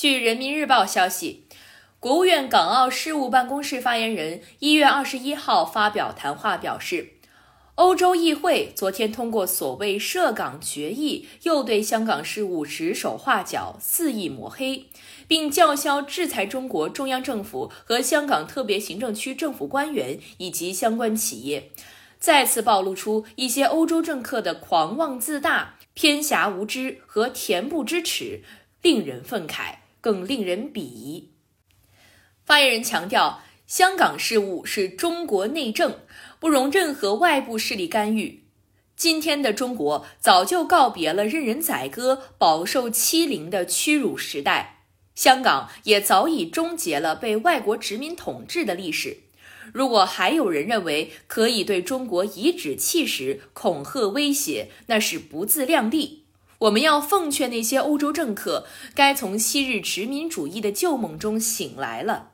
据人民日报消息，国务院港澳事务办公室发言人一月二十一号发表谈话表示。欧洲议会昨天通过所谓涉港决议，又对香港事务指手画脚、肆意抹黑，并叫嚣制裁中国中央政府和香港特别行政区政府官员以及相关企业，再次暴露出一些欧洲政客的狂妄自大、偏狭无知和恬不知耻，令人愤慨，更令人鄙夷。发言人强调，香港事务是中国内政。不容任何外部势力干预。今天的中国早就告别了任人宰割、饱受欺凌的屈辱时代，香港也早已终结了被外国殖民统治的历史。如果还有人认为可以对中国颐指气使、恐吓威胁，那是不自量力。我们要奉劝那些欧洲政客，该从昔日殖民主义的旧梦中醒来了。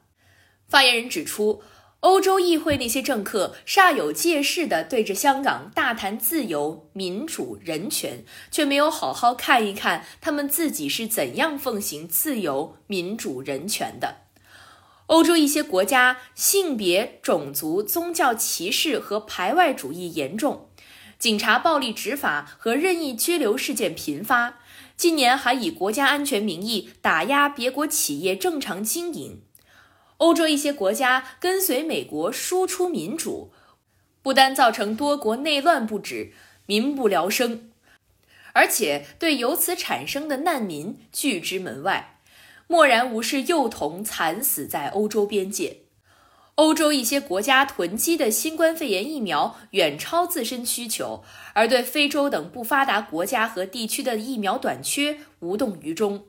发言人指出。欧洲议会那些政客煞有介事地对着香港大谈自由、民主、人权，却没有好好看一看他们自己是怎样奉行自由、民主、人权的。欧洲一些国家性别、种族、宗教歧视和排外主义严重，警察暴力执法和任意拘留事件频发，今年还以国家安全名义打压别国企业正常经营。欧洲一些国家跟随美国输出民主，不单造成多国内乱不止、民不聊生，而且对由此产生的难民拒之门外，漠然无视幼童惨死在欧洲边界。欧洲一些国家囤积的新冠肺炎疫苗远超自身需求，而对非洲等不发达国家和地区的疫苗短缺无动于衷。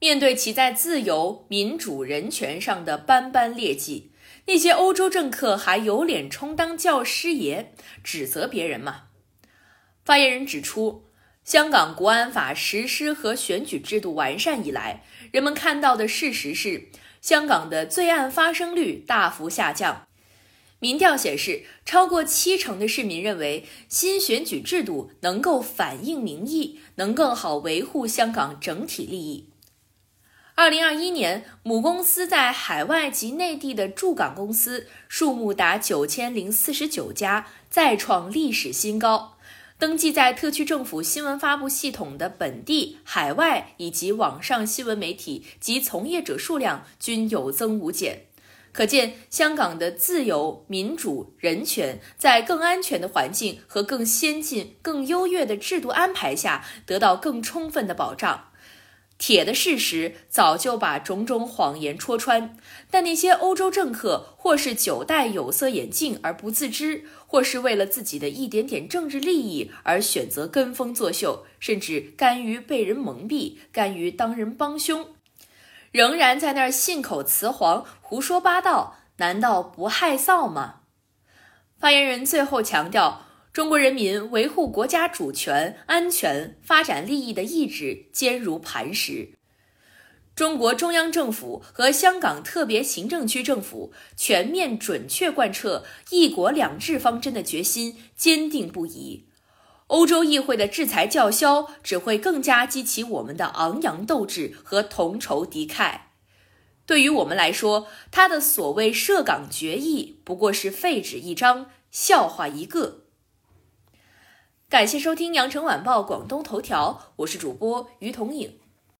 面对其在自由、民主、人权上的斑斑劣迹，那些欧洲政客还有脸充当教师爷，指责别人吗？发言人指出，香港国安法实施和选举制度完善以来，人们看到的事实是，香港的罪案发生率大幅下降。民调显示，超过七成的市民认为新选举制度能够反映民意，能更好维护香港整体利益。二零二一年，母公司在海外及内地的驻港公司数目达九千零四十九家，再创历史新高。登记在特区政府新闻发布系统的本地、海外以及网上新闻媒体及从业者数量均有增无减。可见，香港的自由、民主、人权在更安全的环境和更先进、更优越的制度安排下，得到更充分的保障。铁的事实早就把种种谎言戳穿，但那些欧洲政客或是久戴有色眼镜而不自知，或是为了自己的一点点政治利益而选择跟风作秀，甚至甘于被人蒙蔽，甘于当人帮凶，仍然在那儿信口雌黄、胡说八道，难道不害臊吗？发言人最后强调。中国人民维护国家主权、安全、发展利益的意志坚如磐石。中国中央政府和香港特别行政区政府全面准确贯彻“一国两制”方针的决心坚定不移。欧洲议会的制裁叫嚣只会更加激起我们的昂扬斗志和同仇敌忾。对于我们来说，他的所谓涉港决议不过是废纸一张，笑话一个。感谢收听羊城晚报广东头条，我是主播于彤颖。